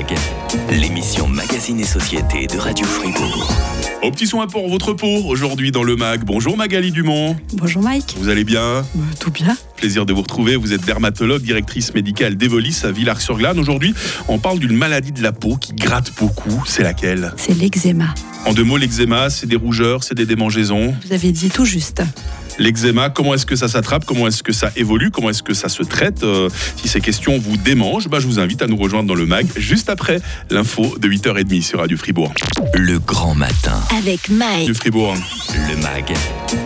MAG, l'émission Magazine et Société de Radio Fribourg. Au petit soin pour votre peau, aujourd'hui dans le MAG. Bonjour Magali Dumont. Bonjour Mike. Vous allez bien? Euh, Tout bien Plaisir de vous retrouver. Vous êtes dermatologue, directrice médicale d'Evolis à Villars-sur-Glane. Aujourd'hui, on parle d'une maladie de la peau qui gratte beaucoup. C'est laquelle? C'est l'eczéma. En deux mots, l'eczéma, c'est des rougeurs, c'est des démangeaisons. Vous avez dit tout juste. L'eczéma, comment est-ce que ça s'attrape Comment est-ce que ça évolue Comment est-ce que ça se traite Euh, Si ces questions vous démangent, bah, je vous invite à nous rejoindre dans le MAG juste après l'info de 8h30 sur Radio Fribourg. Le grand matin. Avec Mike. Radio Fribourg. Le MAG,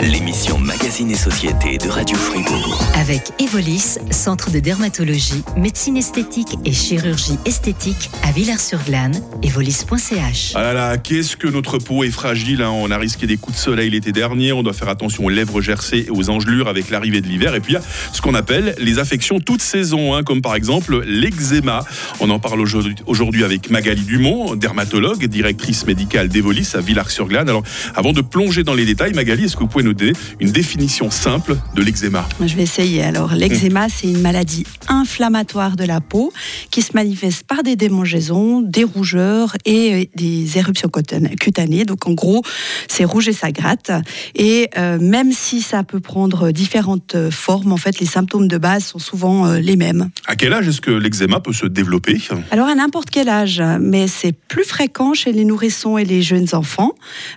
l'émission Magazine et Société de Radio Fribourg. Avec Evolis, centre de dermatologie, médecine esthétique et chirurgie esthétique à Villars-sur-Glane. Evolis.ch. Ah là là, qu'est-ce que notre peau est fragile. hein. On a risqué des coups de soleil l'été dernier. On doit faire attention aux lèvres gercées et aux engelures avec l'arrivée de l'hiver. Et puis il y a ce qu'on appelle les affections toute saison, hein, comme par exemple l'eczéma. On en parle aujourd'hui- aujourd'hui avec Magali Dumont, dermatologue, directrice médicale d'Evolis à Villars-sur-Glane. Alors, avant de plonger dans les détails, Magali, est-ce que vous pouvez nous donner une définition simple de l'eczéma Je vais essayer. Alors, l'eczéma, c'est une maladie inflammatoire de la peau qui se manifeste par des démangeaisons, des rougeurs et euh, des éruptions cutanées-. Donc, en gros, c'est rouge et ça gratte. Et euh, même si ça peut prendre différentes euh, formes, en fait, les symptômes de base sont souvent euh, les mêmes. À quel âge est-ce que l'eczéma peut se développer? Alors à n'importe quel âge, mais c'est plus fréquent chez les nourrissons et les jeunes enfants.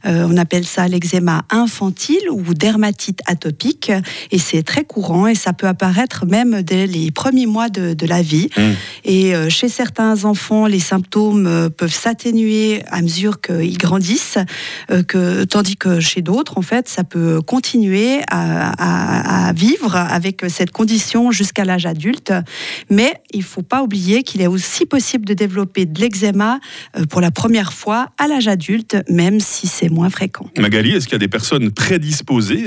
Euh, on appelle ça l'eczéma infantile ou dermatite atopique et c'est très courant et ça peut apparaître même dès les premiers mois de, de la vie. Mm. Et euh, chez certains enfants, les symptômes euh, peuvent s'atténuer à mesure qu'ils grandissent, euh, que, tandis que chez d'autres, en fait, ça peut continuer à, à- à vivre avec cette condition jusqu'à l'âge adulte. Mais il ne faut pas oublier qu'il est aussi possible de développer de l'eczéma pour la première fois à l'âge adulte, même si c'est moins fréquent. Magali, est-ce qu'il y a des personnes prédisposées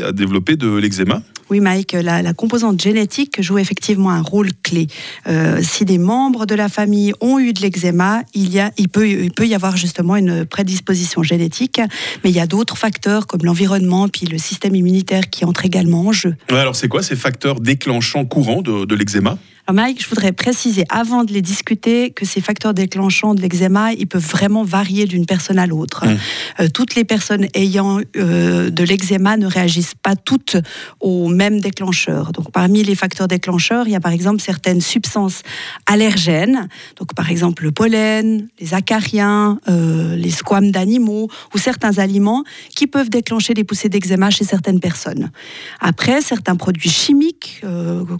à développer de l'eczéma Oui, Mike, la, la composante génétique joue effectivement un rôle clé. Euh, si des membres de la famille ont eu de l'eczéma, il, y a, il, peut, il peut y avoir justement une prédisposition génétique, mais il y a d'autres facteurs comme l'environnement puis le système immunitaire qui entrent également en jeu. Ouais, Alors, c'est quoi ces facteurs déclenchants courants de, de l'eczéma? Mike, je voudrais préciser avant de les discuter que ces facteurs déclenchants de l'eczéma, ils peuvent vraiment varier d'une personne à l'autre. Mm. Euh, toutes les personnes ayant euh, de l'eczéma ne réagissent pas toutes aux mêmes déclencheurs. Donc parmi les facteurs déclencheurs, il y a par exemple certaines substances allergènes, donc par exemple le pollen, les acariens, euh, les squames d'animaux ou certains aliments qui peuvent déclencher des poussées d'eczéma chez certaines personnes. Après, certains produits chimiques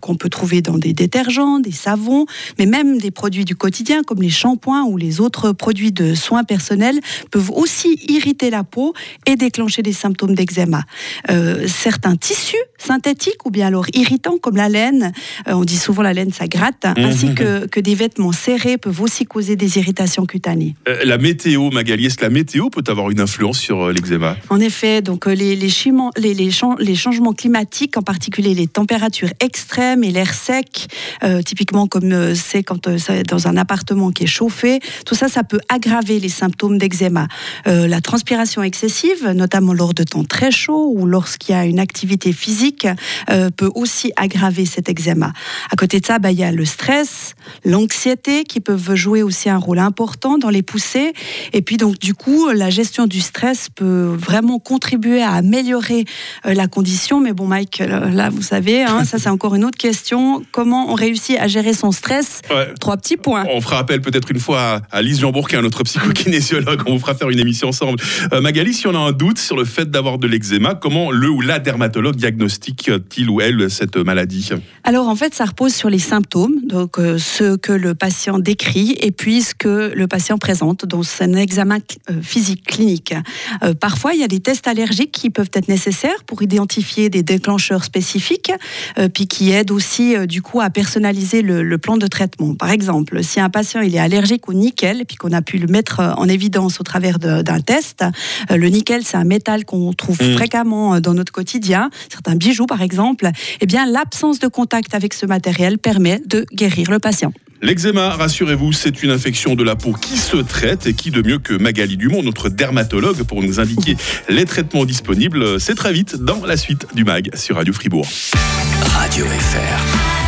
qu'on peut trouver dans des détergents, des savons, mais même des produits du quotidien comme les shampoings ou les autres produits de soins personnels peuvent aussi irriter la peau et déclencher des symptômes d'eczéma. Euh, certains tissus synthétiques ou bien alors irritants comme la laine, euh, on dit souvent la laine ça gratte, ainsi que, que des vêtements serrés peuvent aussi causer des irritations cutanées. Euh, La météo, Magali, est-ce que la météo peut avoir une influence sur l'eczéma? En effet, donc les changements climatiques, en particulier les températures extrêmes et l'air sec, euh, typiquement comme euh, c'est quand euh, c'est dans un appartement qui est chauffé, tout ça, ça peut aggraver les symptômes d'eczéma. Euh, la transpiration excessive, notamment lors de temps très chauds ou lorsqu'il y a une activité physique, euh, peut aussi aggraver cet eczéma. À côté de ça, bah, il y a le stress, l'anxiété qui peuvent jouer aussi un rôle important dans les poussées. Et puis donc du coup, la gestion du stress peut vraiment contribuer à améliorer euh, la condition. Mais bon, Mike, euh, là, vous savez, hein, ça c'est encore une autre question. Comment on réussit à gérer son stress Ouais. Trois petits points. On fera appel peut-être une fois à, à Lise Jambourg, qui est un autre psychokinésiologue. On vous fera faire une émission ensemble. Euh, Magali, si on a un doute sur le fait d'avoir de l'eczéma, comment le ou la dermatologue diagnostique-t-il ou elle cette maladie? Alors en fait, ça repose sur les symptômes, donc euh, ce que le patient décrit et puis ce que le patient présente dans un examen euh, physique clinique. Euh, parfois, il y a des tests allergiques qui peuvent être nécessaires pour identifier des déclencheurs spécifiques, euh, puis qui aident aussi euh, du coup à personnaliser le, le plan de traitement. Par exemple, si un patient il est allergique au nickel, et puis qu'on a pu le mettre euh, en évidence au travers d'un test, euh, le nickel c'est un métal qu'on trouve Mm. fréquemment euh, dans notre quotidien, certains bijoux par exemple, eh bien l'absence de contact avec ce matériel permet de guérir le patient. L'eczéma, rassurez-vous, c'est une infection de la peau qui se traite et qui de mieux que Magali Dumont, notre dermatologue, pour nous indiquer les traitements disponibles. C'est très vite dans la suite du MAG sur Radio Fribourg. Radio FR.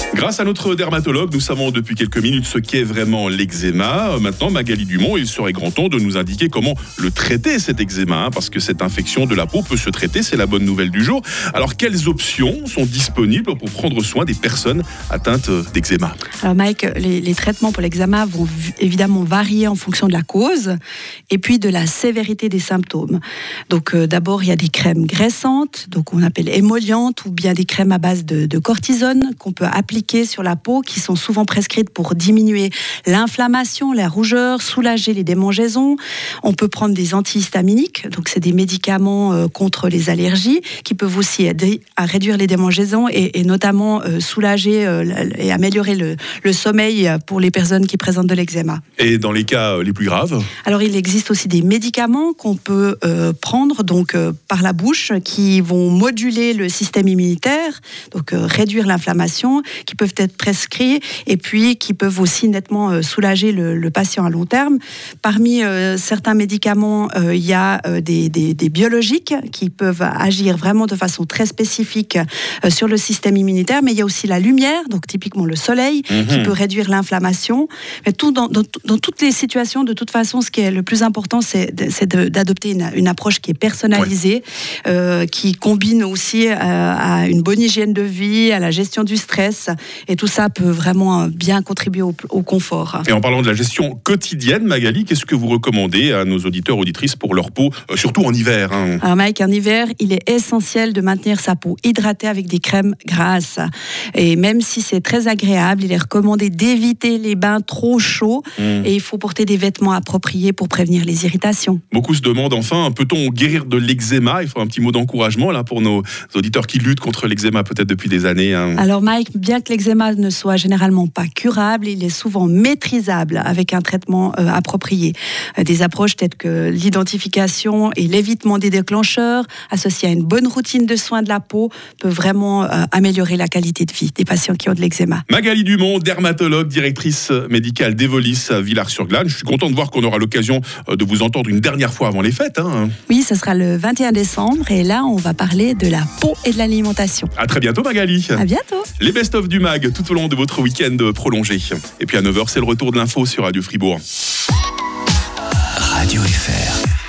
Grâce à notre dermatologue, nous savons depuis quelques minutes ce qu'est vraiment l'eczéma. Maintenant, Magali Dumont, il serait grand temps de nous indiquer comment le traiter cet eczéma, hein, parce que cette infection de la peau peut se traiter, c'est la bonne nouvelle du jour. Alors, quelles options sont disponibles pour prendre soin des personnes atteintes d'eczéma? Alors, Mike, les, traitements pour l'eczéma vont évidemment varier en fonction de la cause et puis de la sévérité des symptômes. Donc, euh, d'abord, il y a des crèmes graissantes, donc on appelle émollientes, ou bien des crèmes à base de cortisone qu'on peut appliquer sur la peau qui sont souvent prescrites pour diminuer l'inflammation, la rougeur, soulager les démangeaisons. On peut prendre des antihistaminiques, donc c'est des médicaments euh, contre les allergies qui peuvent aussi aider à réduire les démangeaisons et, notamment euh, soulager euh, et améliorer le, le, sommeil pour les personnes qui présentent de l'eczéma. Et dans les cas les plus graves? Alors il existe aussi des médicaments qu'on peut prendre donc par la bouche qui vont moduler le système immunitaire, donc réduire l'inflammation, qui peuvent être prescrits et puis qui peuvent aussi nettement euh, soulager le, patient à long terme. Parmi euh, certains médicaments, euh, il y a des, des, biologiques qui peuvent agir vraiment de façon très spécifique sur le système immunitaire, mais il y a aussi la lumière, donc typiquement le soleil, qui mhm. peut réduire l'inflammation. Mais tout dans, dans, toutes les situations, de toute façon, ce qui est le plus important, c'est d'adopter une, une, approche qui est personnalisée, qui combine aussi à une bonne hygiène de vie, à la gestion du stress, et tout ça peut vraiment bien contribuer au, confort. Et en parlant de la gestion quotidienne, Magali, qu'est-ce que vous recommandez à nos auditeurs auditrices pour leur peau, euh, surtout en hiver hein Alors Mike, en hiver, il est essentiel de maintenir sa peau hydratée avec des crèmes grasses. Et même si c'est très agréable, il est recommandé d'éviter les bains trop chauds mmh. et il faut porter des vêtements appropriés pour prévenir les irritations. Beaucoup se demandent enfin, peut-on guérir de l'eczéma? Il faut un petit mot d'encouragement là pour nos auditeurs qui luttent contre l'eczéma peut-être depuis des années. Hein. Alors Mike, bien que l'eczéma ne soit généralement pas curable, il est souvent maîtrisable avec un traitement euh, approprié. Euh, des approches telles que l'identification et l'évitement des déclencheurs, associées à une bonne routine de soins de la peau, peuvent vraiment euh, améliorer la qualité de vie des patients qui ont de l'eczéma. Magali Dumont, dermatologue, directrice médicale d'Evolis à Villars-sur-Glane. Je suis content de voir qu'on aura l'occasion de vous entendre une dernière fois avant les fêtes. Hein. Oui, ce sera le 21 décembre et là, on va parler de la peau et de l'alimentation. À très bientôt, Magali. À bientôt. Les best-of du MAG tout au long de votre week-end prolongé. Et puis à 9h, c'est le retour de l'info sur Radio Fribourg. Radio FR.